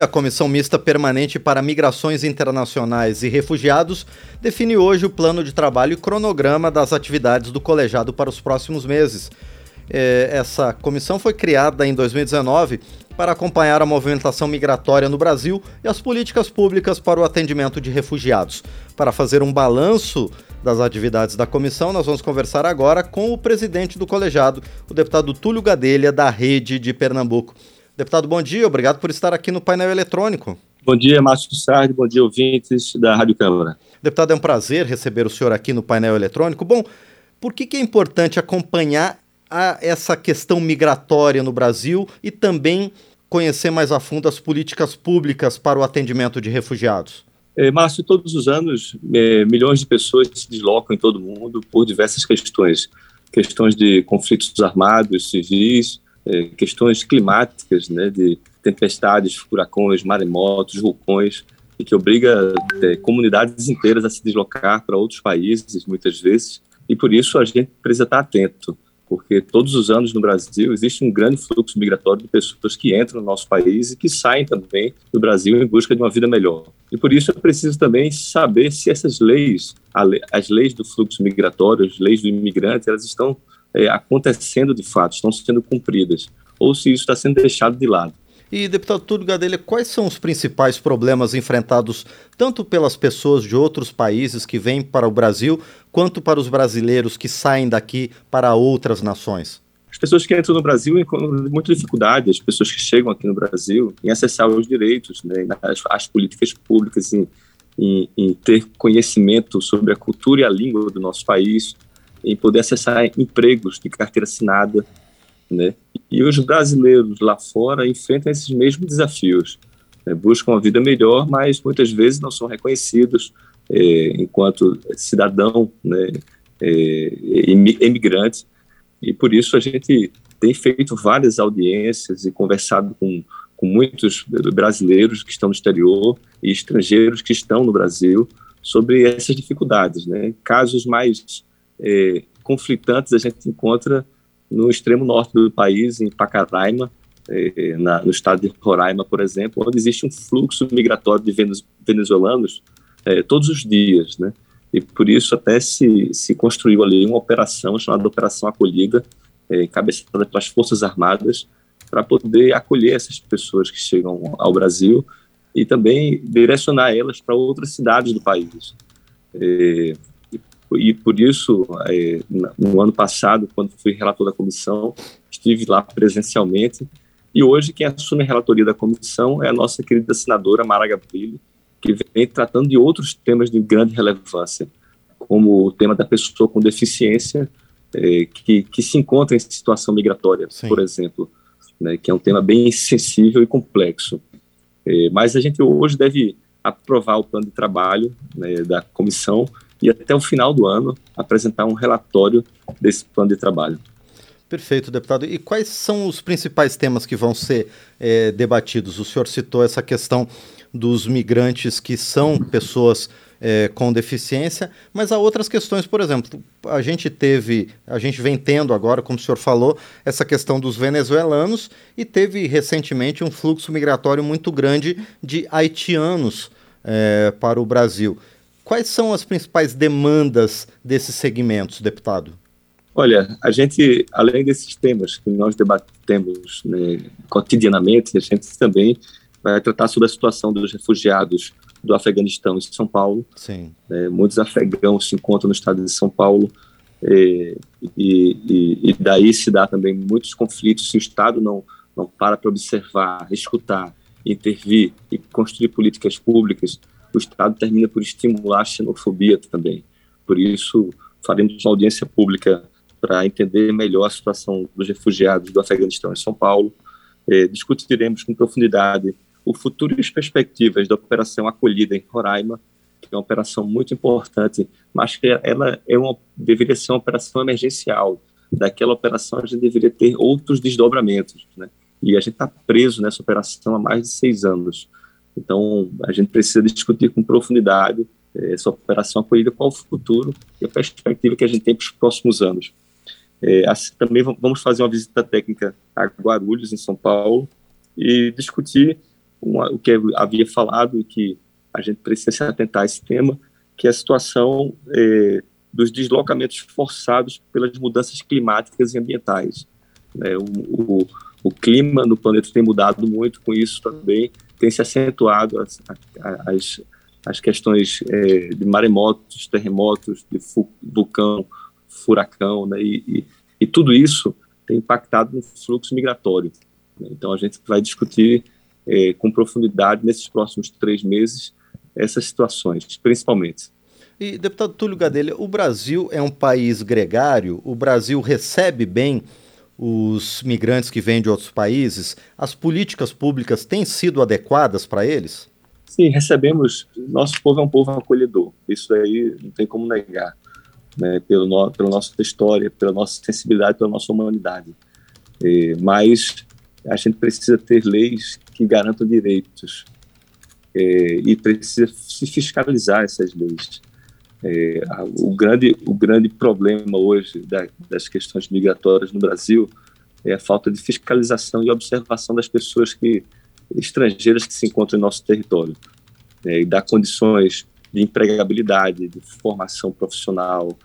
A Comissão Mista Permanente para Migrações Internacionais e Refugiados define hoje o plano de trabalho e cronograma das atividades do colegiado para os próximos meses. É, essa comissão foi criada em 2019 para acompanhar a movimentação migratória no Brasil e as políticas públicas para o atendimento de refugiados. Para fazer um balanço das atividades da comissão, nós vamos conversar agora com o presidente do colegiado, o deputado Túlio Gadelha, da Rede de Pernambuco. Deputado, bom dia, obrigado por estar aqui no painel eletrônico. Bom dia, Márcio Sardi, bom dia, ouvintes da Rádio Câmara. Deputado, é um prazer receber o senhor aqui no painel eletrônico. Bom, por que, que é importante acompanhar a essa questão migratória no Brasil e também conhecer mais a fundo as políticas públicas para o atendimento de refugiados? É, Márcio, todos os anos, é, milhões de pessoas se deslocam em todo o mundo por diversas questões. Questões de conflitos armados, civis, é, questões climáticas, né, de tempestades, furacões, maremotos, vulcões, e que obriga é, comunidades inteiras a se deslocar para outros países, muitas vezes, e por isso a gente precisa estar atento, porque todos os anos no Brasil existe um grande fluxo migratório de pessoas que entram no nosso país e que saem também do Brasil em busca de uma vida melhor. E por isso é preciso também saber se essas leis, as leis do fluxo migratório, as leis do imigrante, elas estão é, acontecendo de fato, estão sendo cumpridas, ou se isso está sendo deixado de lado. E, deputado Túlio Gadelha, quais são os principais problemas enfrentados tanto pelas pessoas de outros países que vêm para o Brasil, quanto para os brasileiros que saem daqui para outras nações? As pessoas que entram no Brasil encontram muita dificuldade, as pessoas que chegam aqui no Brasil, em acessar os direitos, né, as, as políticas públicas, em, em, em ter conhecimento sobre a cultura e a língua do nosso país, em poder acessar empregos de carteira assinada, né? E os brasileiros lá fora enfrentam esses mesmos desafios, né? buscam uma vida melhor, mas muitas vezes não são reconhecidos é, enquanto cidadão, né? É, emigrante, e por isso a gente tem feito várias audiências e conversado com, com muitos brasileiros que estão no exterior e estrangeiros que estão no Brasil sobre essas dificuldades, né? Casos mais é, conflitantes a gente encontra no extremo norte do país, em Pacaraima, é, na, no estado de Roraima, por exemplo, onde existe um fluxo migratório de venezuelanos é, todos os dias, né? E por isso até se, se construiu ali uma operação chamada Operação Acolhida, é, encabeçada pelas Forças Armadas, para poder acolher essas pessoas que chegam ao Brasil e também direcionar elas para outras cidades do país. É, e por isso, é, no ano passado, quando fui relator da comissão, estive lá presencialmente, e hoje quem assume a relatoria da comissão é a nossa querida senadora Mara Gabrilli, que vem tratando de outros temas de grande relevância, como o tema da pessoa com deficiência, é, que, que se encontra em situação migratória, Sim. por exemplo, né, que é um tema bem sensível e complexo. É, mas a gente hoje deve aprovar o plano de trabalho né, da comissão e até o final do ano apresentar um relatório desse plano de trabalho. Perfeito, deputado. E quais são os principais temas que vão ser é, debatidos? O senhor citou essa questão dos migrantes que são pessoas é, com deficiência, mas há outras questões, por exemplo, a gente teve, a gente vem tendo agora, como o senhor falou, essa questão dos venezuelanos e teve recentemente um fluxo migratório muito grande de haitianos é, para o Brasil. Quais são as principais demandas desses segmentos, deputado? Olha, a gente, além desses temas que nós debatemos né, cotidianamente, a gente também vai tratar sobre a situação dos refugiados do Afeganistão em São Paulo. Sim. É, muitos afegãos se encontram no estado de São Paulo é, e, e, e, daí se dá também muitos conflitos se o Estado não, não para para observar, escutar, intervir e construir políticas públicas o Estado termina por estimular a xenofobia também. Por isso, faremos uma audiência pública para entender melhor a situação dos refugiados do Afeganistão em São Paulo. É, discutiremos com profundidade o futuro e as perspectivas da operação acolhida em Roraima, que é uma operação muito importante, mas que ela é uma, deveria ser uma operação emergencial. Daquela operação a gente deveria ter outros desdobramentos, né? E a gente está preso nessa operação há mais de seis anos. Então, a gente precisa discutir com profundidade eh, essa operação acolhida, qual o futuro e a perspectiva que a gente tem para os próximos anos. É, assim, também vamos fazer uma visita técnica a Guarulhos, em São Paulo, e discutir uma, o que havia falado e que a gente precisa se atentar a esse tema, que é a situação é, dos deslocamentos forçados pelas mudanças climáticas e ambientais. Né? O, o, o, clima no planeta tem mudado muito, com isso também tem se acentuado as, as, as questões é, de maremotos, terremotos, de vulcão, furacão, né? e, e, e tudo isso tem impactado no fluxo migratório. Né? Então a gente vai discutir é, com profundidade nesses próximos três meses essas situações, principalmente. E, deputado Túlio Gadelha, o Brasil é um país gregário, o Brasil recebe bem os migrantes que vêm de outros países, as políticas públicas têm sido adequadas para eles? Sim, recebemos. Nosso povo é um povo acolhedor, isso aí não tem como negar, né, pelo no, pela nossa história, pela nossa sensibilidade, pela nossa humanidade. É, mas a gente precisa ter leis que garantam direitos é, e precisa se fiscalizar essas leis. É, o, grande, o grande problema hoje da, das questões migratórias no Brasil é a falta de fiscalização e observação das pessoas que, estrangeiras que se encontram em nosso território, é, e dar condições de empregabilidade, de formação profissional,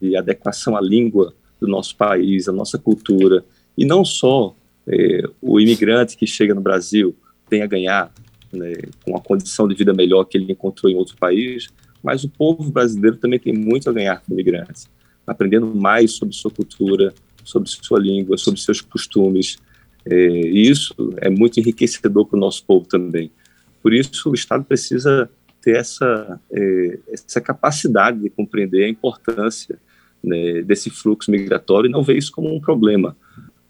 de adequação à língua do nosso país, à nossa cultura, e não só é, o imigrante que chega no Brasil tem a ganhar né, com a condição de vida melhor que ele encontrou em outro país, mas o povo brasileiro também tem muito a ganhar com imigrantes, aprendendo mais sobre sua cultura, sobre sua língua, sobre seus costumes. É, e isso é muito enriquecedor para o nosso povo também. Por isso, o Estado precisa ter essa, é, essa capacidade de compreender a importância né, desse fluxo migratório e não ver isso como um problema.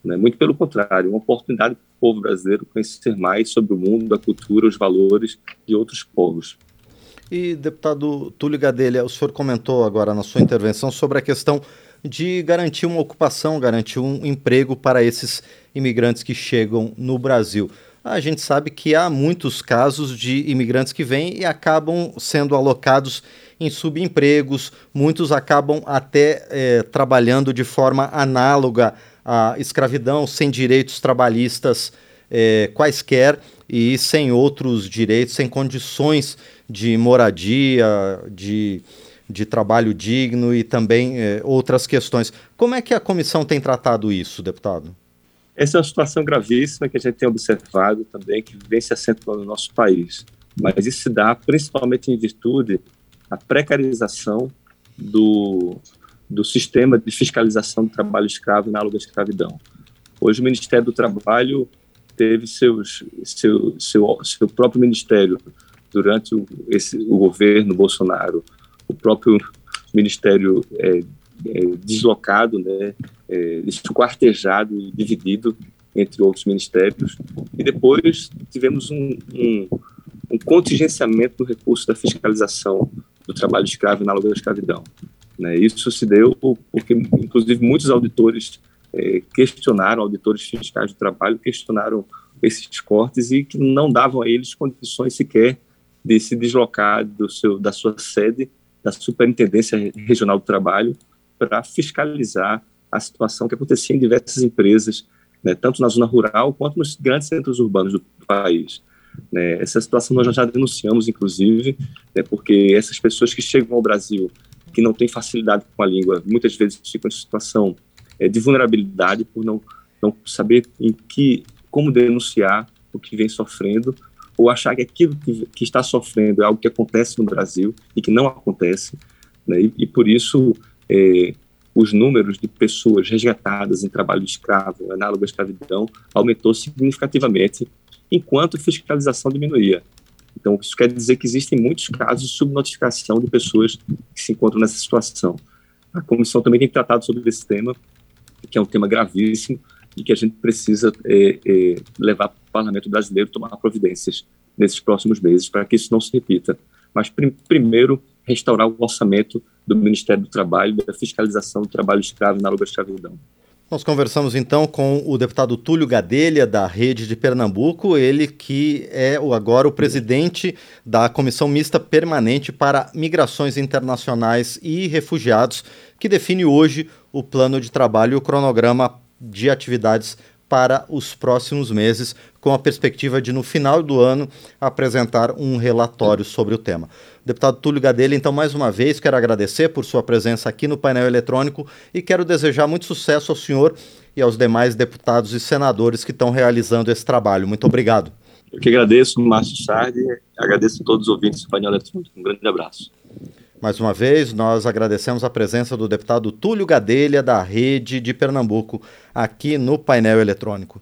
Né? Muito pelo contrário, uma oportunidade para o povo brasileiro conhecer mais sobre o mundo, a cultura, os valores de outros povos. E, deputado Túlio Gadelha, o senhor comentou agora na sua intervenção sobre a questão de garantir uma ocupação, garantir um emprego para esses imigrantes que chegam no Brasil. A gente sabe que há muitos casos de imigrantes que vêm e acabam sendo alocados em subempregos, muitos acabam até é, trabalhando de forma análoga à escravidão, sem direitos trabalhistas é, quaisquer e sem outros direitos, sem condições de moradia, de, de trabalho digno e também é, outras questões. Como é que a comissão tem tratado isso, deputado? Essa é uma situação gravíssima que a gente tem observado também, que vem se acentuando no nosso país. Mas isso se dá principalmente em virtude da precarização do, do sistema de fiscalização do trabalho escravo na aluga escravidão. Hoje o Ministério do Trabalho teve seus, seu, seu, seu próprio ministério durante o, esse, o governo Bolsonaro, o próprio ministério é, é, deslocado, né, é, esquartejado e dividido entre outros ministérios. E depois tivemos um, um, um contingenciamento do recurso da fiscalização do trabalho escravo na da escravidão. Né, isso se deu porque, inclusive, muitos auditores é, questionaram, auditores fiscais do trabalho, questionaram esses cortes e que não davam a eles condições sequer de se deslocar do seu, da sua sede, da Superintendência Regional do Trabalho, para fiscalizar a situação que acontecia em diversas empresas, né, tanto na zona rural quanto nos grandes centros urbanos do país. Né, essa situação nós já denunciamos, inclusive, né, porque essas pessoas que chegam ao Brasil, que não têm facilidade com a língua, muitas vezes ficam em situação é, de vulnerabilidade por não, não saber em que como denunciar o que vem sofrendo ou achar que aquilo que, que está sofrendo é algo que acontece no Brasil e que não acontece, né? e, e, por isso é, os números de pessoas resgatadas em trabalho escravo, análogo à escravidão, aumentou significativamente, enquanto a fiscalização diminuía. Então, isso quer dizer que existem muitos casos de subnotificação de pessoas que se encontram nessa situação. A comissão também tem tratado sobre esse tema, que é um tema gravíssimo, e que a gente precisa é, é, levar para o parlamento brasileiro tomar providências nesses próximos meses para que isso não se repita. Mas, prim primeiro, restaurar o orçamento do Ministério do Trabalho da fiscalização do trabalho escravo na luta escravidão. Nós conversamos então com o deputado Túlio Gadelha, da Rede de Pernambuco, ele que é agora o presidente da Comissão Mista Permanente para Migrações Internacionais e Refugiados, que define hoje o plano de trabalho e o cronograma de atividades para os próximos meses, com a perspectiva de, no final do ano, apresentar um relatório sobre o tema. Deputado Túlio Gadelha, então, mais uma vez, quero agradecer por sua presença aqui no painel eletrônico e quero desejar muito sucesso ao senhor e aos demais deputados e senadores que estão realizando esse trabalho. Muito obrigado. Eu que agradeço, Márcio Sardi, agradeço a todos os ouvintes do painel eletrônico. Um grande abraço. Mais uma vez, nós agradecemos a presença do deputado Túlio Gadelha, da Rede de Pernambuco, aqui no painel eletrônico.